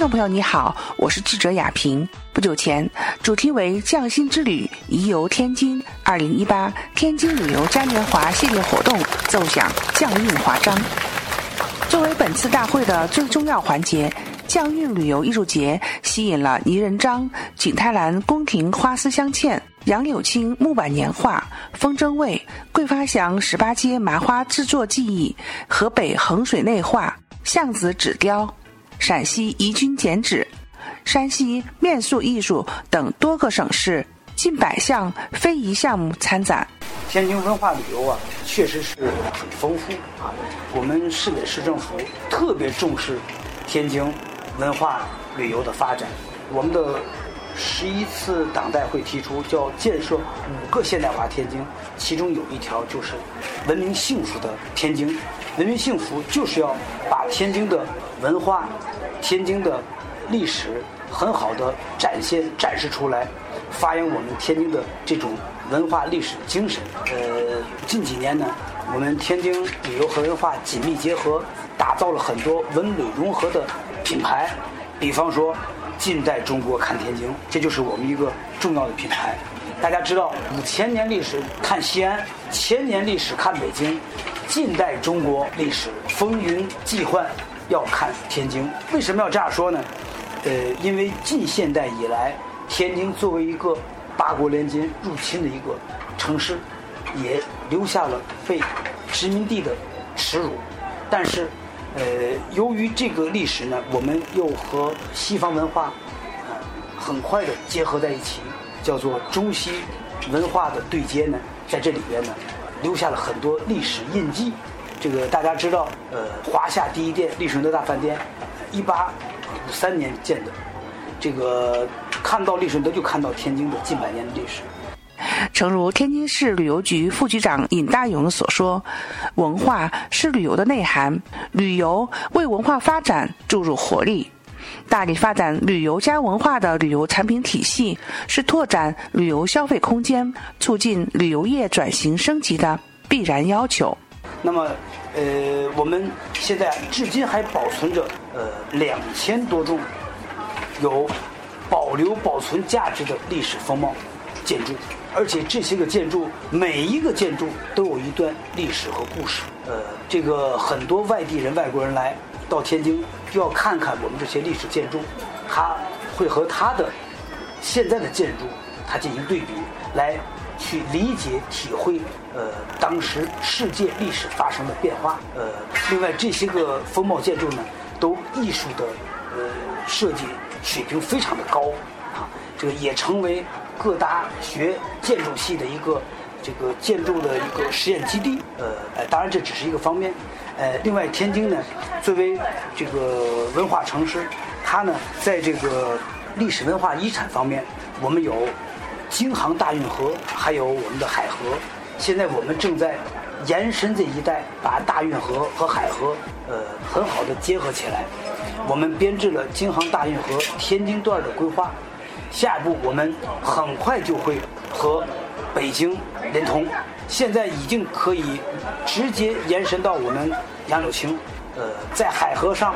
众朋友你好，我是记者雅萍。不久前，主题为“匠心之旅，宜游天津”二零一八天津旅游嘉年华系列活动奏响匠运华章。作为本次大会的最重要环节，匠运旅游艺术节吸引了泥人张、景泰蓝宫廷花丝镶嵌、杨柳青木板年画、风筝卫、桂发祥十八街麻花制作技艺、河北衡水内画、巷子纸雕。陕西宜君剪纸、山西面塑艺术等多个省市近百项非遗项目参展。天津文化旅游啊，确实是很丰富啊。我们市委市政府特别重视天津文化旅游的发展。我们的十一次党代会提出，叫建设五个现代化天津，其中有一条就是文明幸福的天津。文明幸福就是要把天津的文化。天津的历史很好的展现展示出来，发扬我们天津的这种文化历史精神。呃，近几年呢，我们天津旅游和文化紧密结合，打造了很多文旅融合的品牌。比方说，近代中国看天津，这就是我们一个重要的品牌。大家知道，五千年历史看西安，千年历史看北京，近代中国历史风云际幻。要看天津，为什么要这样说呢？呃，因为近现代以来，天津作为一个八国联军入侵的一个城市，也留下了被殖民地的耻辱。但是，呃，由于这个历史呢，我们又和西方文化啊很快的结合在一起，叫做中西文化的对接呢，在这里边呢，留下了很多历史印记。这个大家知道，呃，华夏第一店丽顺德大饭店，一八五三年建的。这个看到丽顺德，就看到天津的近百年的历史。诚如天津市旅游局副局长尹大勇所说：“文化是旅游的内涵，旅游为文化发展注入活力。大力发展旅游加文化的旅游产品体系，是拓展旅游消费空间、促进旅游业转型升级的必然要求。”那么，呃，我们现在至今还保存着呃两千多种有保留保存价值的历史风貌建筑，而且这些个建筑每一个建筑都有一段历史和故事。呃，这个很多外地人、外国人来到天津，就要看看我们这些历史建筑，他会和他的现在的建筑他进行对比来。去理解、体会，呃，当时世界历史发生的变化，呃，另外这些个风貌建筑呢，都艺术的，呃，设计水平非常的高，啊，这个也成为各大学建筑系的一个这个建筑的一个实验基地，呃，呃，当然这只是一个方面，呃，另外天津呢，作为这个文化城市，它呢，在这个历史文化遗产方面，我们有。京杭大运河，还有我们的海河，现在我们正在延伸这一带，把大运河和海河，呃，很好的结合起来。我们编制了京杭大运河天津段的规划，下一步我们很快就会和北京连通，现在已经可以直接延伸到我们杨柳青。呃，在海河上，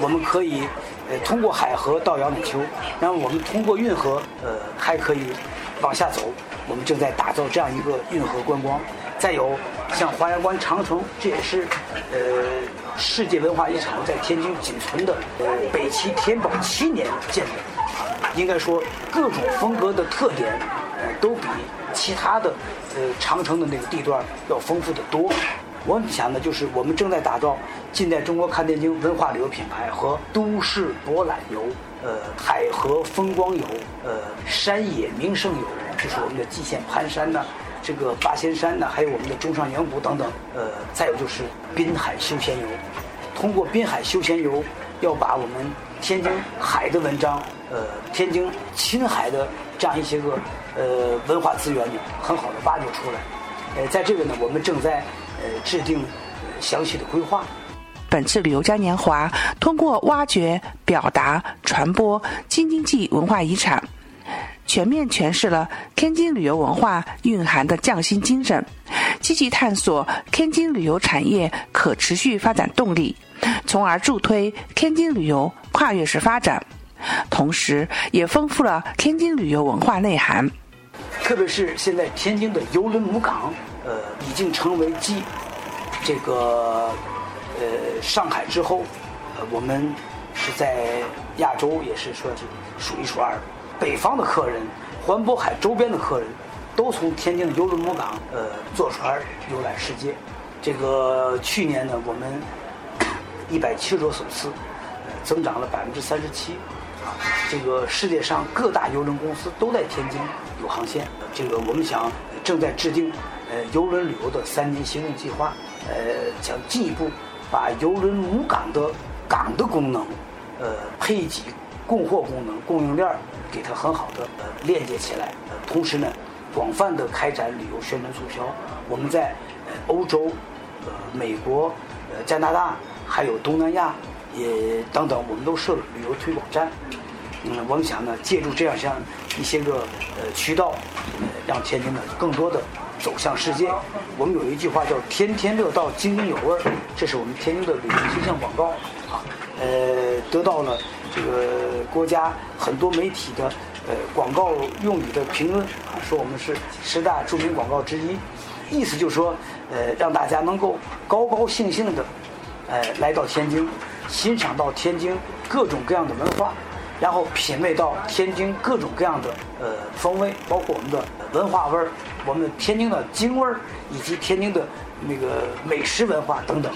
我们可以呃通过海河到杨柳青，然后我们通过运河，呃，还可以。往下走，我们正在打造这样一个运河观光。再有像华阳关长城，这也是呃世界文化遗产，在天津仅存的北齐天宝七年建的。应该说各种风格的特点，都比其他的呃长城的那个地段要丰富的多。我们想的就是我们正在打造近代中国看天津文化旅游品牌和都市博览游。呃，海河风光游，呃，山野名胜游，就是我们的蓟县盘山呐，这个八仙山呐，还有我们的中上阳谷等等。呃，再有就是滨海休闲游，通过滨海休闲游，要把我们天津海的文章，呃，天津亲海的这样一些个呃文化资源呢，很好的挖掘出来。呃，在这个呢，我们正在呃制定详细的规划。本次旅游嘉年华通过挖掘、表达、传播京津冀文化遗产，全面诠释了天津旅游文化蕴含的匠心精神，积极探索天津旅游产业可持续发展动力，从而助推天津旅游跨越式发展，同时也丰富了天津旅游文化内涵。特别是现在天津的邮轮母港，呃，已经成为继这个呃上海之后，呃，我们是在亚洲也是说是数一数二。北方的客人，环渤海周边的客人，都从天津的邮轮母港呃坐船游览世界。这个去年呢，我们一百七十多艘次，呃，增长了百分之三十七。啊，这个世界上各大邮轮公司都在天津有航线。这个我们想正在制定呃邮轮旅游的三年行动计划，呃，想进一步把邮轮母港的港的功能，呃，配给、供货功能、供应链给它很好的呃链接起来。呃，同时呢，广泛的开展旅游宣传促销。我们在呃欧洲、呃美国、呃加拿大，还有东南亚。也等等，我们都设了旅游推广站。嗯，我们想呢，借助这样像一些个呃渠道，呃让天津呢更多的走向世界。我们有一句话叫“天天乐道，津津有味儿”，这是我们天津的旅游形象广告啊。呃，得到了这个国家很多媒体的呃广告用语的评论啊，说我们是十大著名广告之一。意思就是说，呃，让大家能够高高兴兴的，呃，来到天津。欣赏到天津各种各样的文化，然后品味到天津各种各样的呃风味，包括我们的文化味儿、我们天津的京味儿，以及天津的那个美食文化等等。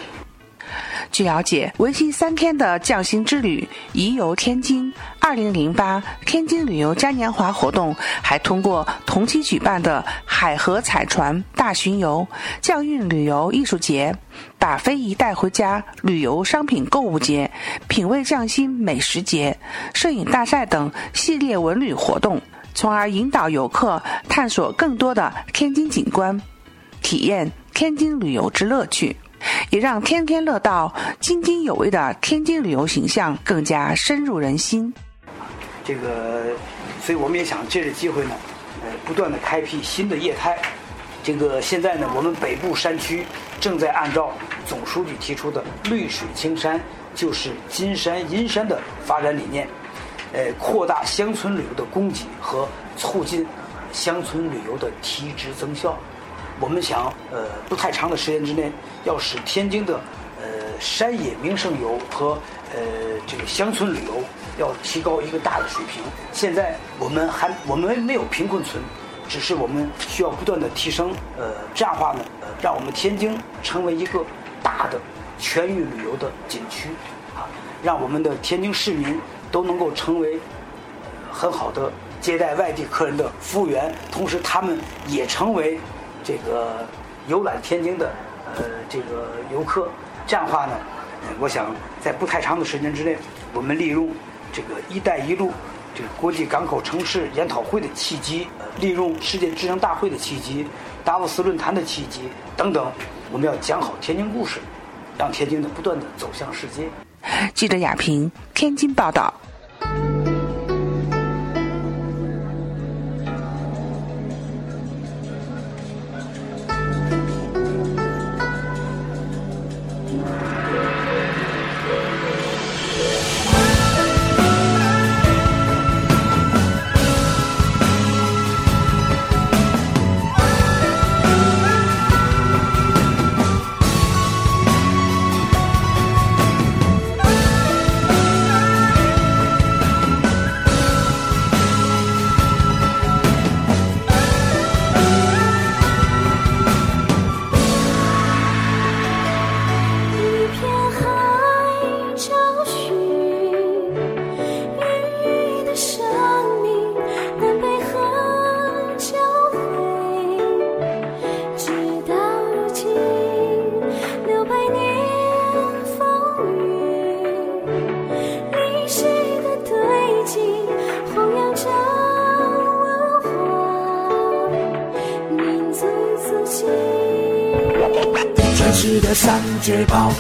据了解，为期三天的匠心之旅“宜游天津”二零零八天津旅游嘉年华活动，还通过同期举办的海河彩船大巡游、匠运旅游艺术节、把非遗带回家旅游商品购物节、品味匠心美食节、摄影大赛等系列文旅活动，从而引导游客探索更多的天津景观，体验天津旅游之乐趣。也让天天乐道、津津有味的天津旅游形象更加深入人心。这个，所以我们也想借着机会呢，呃，不断的开辟新的业态。这个现在呢，我们北部山区正在按照总书记提出的“绿水青山就是金山银山”的发展理念，呃，扩大乡村旅游的供给和促进乡村旅游的提质增效。我们想，呃，不太长的时间之内，要使天津的，呃，山野名胜游和呃这个乡村旅游要提高一个大的水平。现在我们还我们没有贫困村，只是我们需要不断的提升。呃，这样的话呢，呃，让我们天津成为一个大的全域旅游的景区，啊，让我们的天津市民都能够成为很好的接待外地客人的服务员，同时他们也成为。这个游览天津的呃这个游客，这样的话呢，我想在不太长的时间之内，我们利用这个“一带一路”这个国际港口城市研讨会的契机，利用世界智能大会的契机、达沃斯论坛的契机等等，我们要讲好天津故事，让天津呢不断的走向世界。记者亚平，天津报道。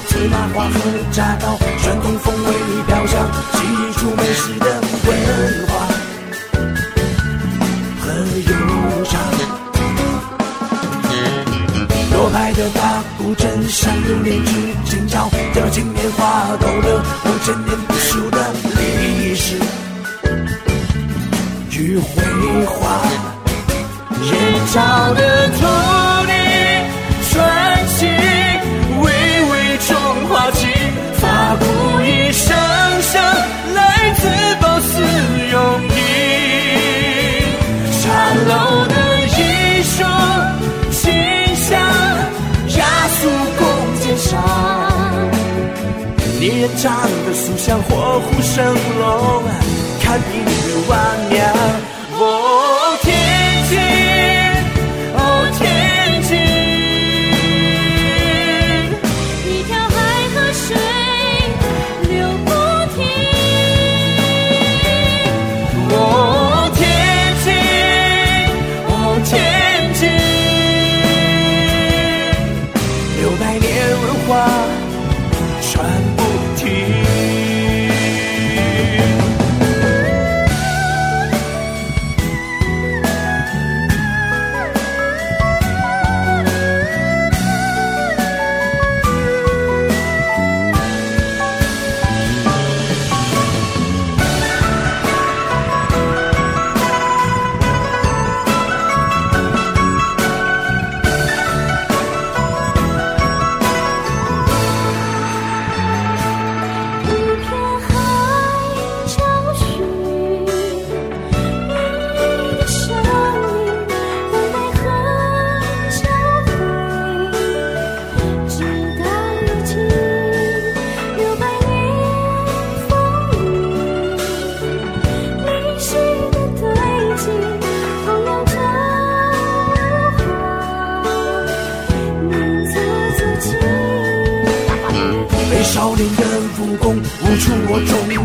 芝麻花和炸糕，传统风味飘香，记忆住美食的文化和悠长。左派的大古镇上有年之今朝，叫今年花都了五千年猎人唱的塑像火虎生龙，看一日万娘。哦，天津，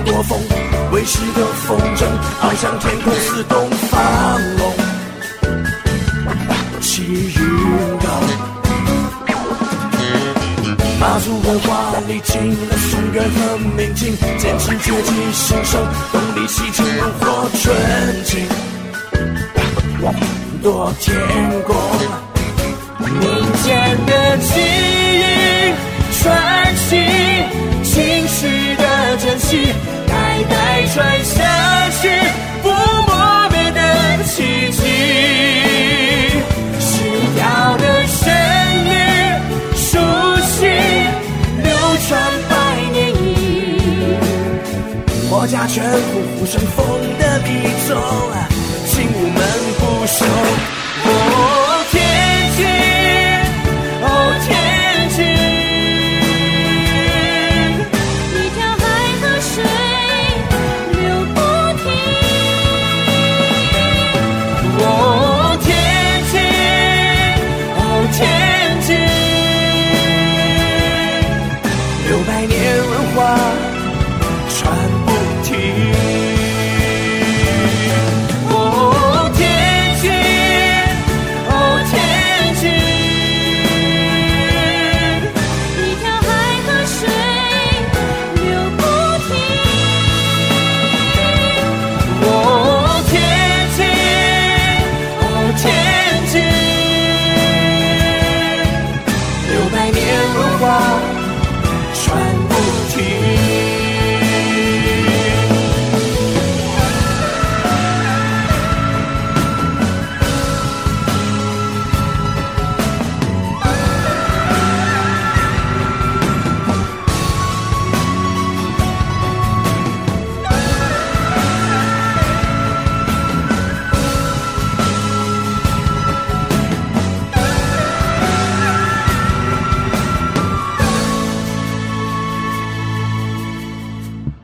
多风，卫士的风筝翱翔天空似东方龙，气云高。马祖文化历经了宋元和明清，坚持崛起兴盛，动力西进如火纯青，夺天工。民间的记忆传奇，传下去，不磨灭的奇迹。心跳的旋律，熟悉，流传百年矣。我家全虎虎生风的笔中，